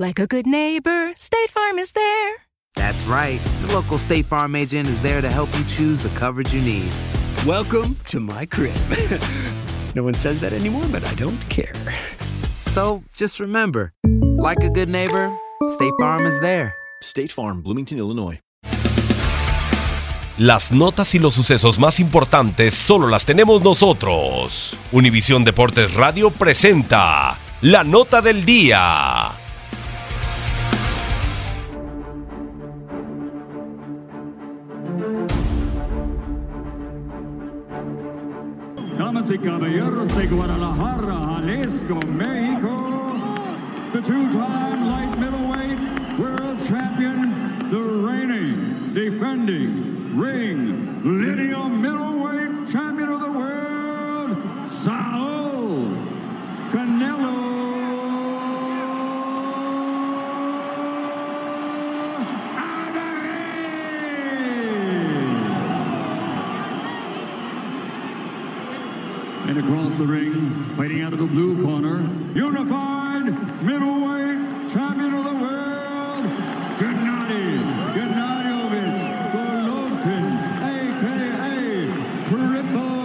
Like a good neighbor, State Farm is there. That's right. The local State Farm agent is there to help you choose the coverage you need. Welcome to my crib. no one says that anymore, but I don't care. So just remember, like a good neighbor, State Farm is there. State Farm, Bloomington, Illinois. Las notas y los sucesos más importantes solo las tenemos nosotros. Univisión Deportes Radio presenta la nota del día. Caballeros de Guadalajara, Jalisco, México, the two-time light middleweight world champion, the reigning, defending, ring, lineal middleweight champion of the world, Saul Canelo And across the ring, fighting out of the blue corner, unified middleweight champion of the world, Gennady Gennadievich Golovkin, a.k.a. Triple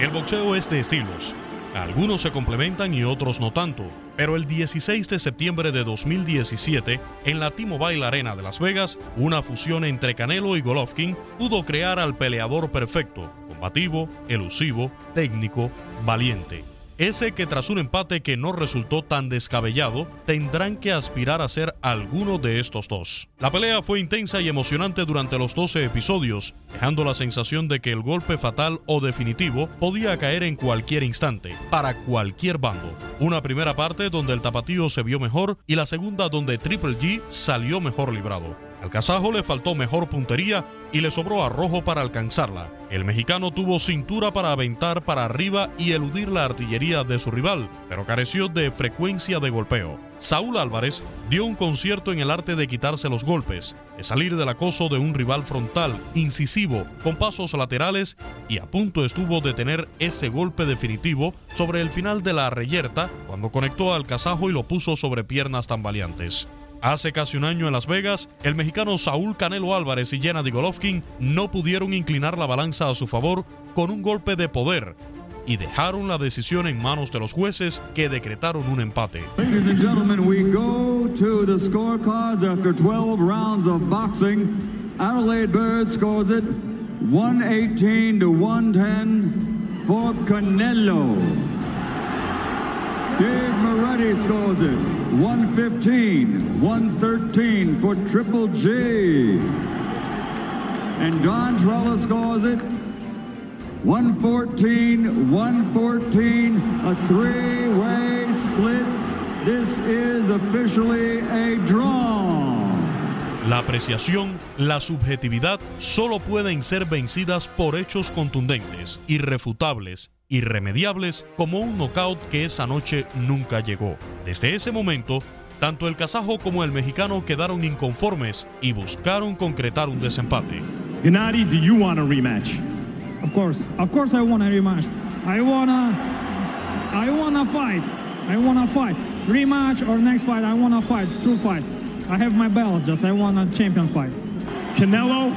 El boxeo es de estilos. Algunos se complementan y otros no tanto. Pero el 16 de septiembre de 2017, en la T-Mobile Arena de Las Vegas, una fusión entre Canelo y Golovkin pudo crear al peleador perfecto, combativo, elusivo, técnico, valiente. Ese que tras un empate que no resultó tan descabellado, tendrán que aspirar a ser alguno de estos dos. La pelea fue intensa y emocionante durante los 12 episodios, dejando la sensación de que el golpe fatal o definitivo podía caer en cualquier instante, para cualquier bando. Una primera parte donde el tapatío se vio mejor y la segunda donde Triple G salió mejor librado. Al kazajo le faltó mejor puntería y le sobró arrojo para alcanzarla. El mexicano tuvo cintura para aventar para arriba y eludir la artillería de su rival, pero careció de frecuencia de golpeo. Saúl Álvarez dio un concierto en el arte de quitarse los golpes, de salir del acoso de un rival frontal, incisivo, con pasos laterales y a punto estuvo de tener ese golpe definitivo sobre el final de la reyerta cuando conectó al kazajo y lo puso sobre piernas tambaleantes. Hace casi un año en Las Vegas, el mexicano Saúl Canelo Álvarez y Gennady Golovkin no pudieron inclinar la balanza a su favor con un golpe de poder y dejaron la decisión en manos de los jueces que decretaron un empate. Ladies and gentlemen, we go to the scorecards after 12 rounds of boxing. Adelaide Bird scores it 118 to 110 for Canelo. Dave Moretti scores it 115, 113 for Triple G. And Don Trella scores it 114, 114, a three-way split. This is officially a draw. La apreciación, la subjetividad solo pueden ser vencidas por hechos contundentes, irrefutables irremediables como un knockout que esa noche nunca llegó. Desde ese momento, tanto el kazajo como el mexicano quedaron inconformes y buscaron concretar un desempate. Gennady, do you want a rematch? Of course, of course I want a rematch. I wanna, I wanna fight. I wanna fight. Rematch or next fight, I wanna fight. True fight. I have my belt, just I want a champion fight. Canelo,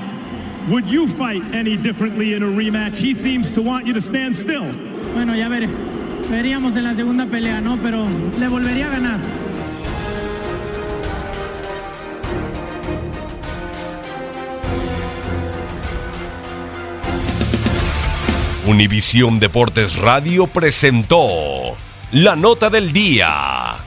would you fight any differently in a rematch? He seems to want you to stand still. Bueno, ya veré. Veríamos en la segunda pelea, ¿no? Pero le volvería a ganar. Univisión Deportes Radio presentó la nota del día.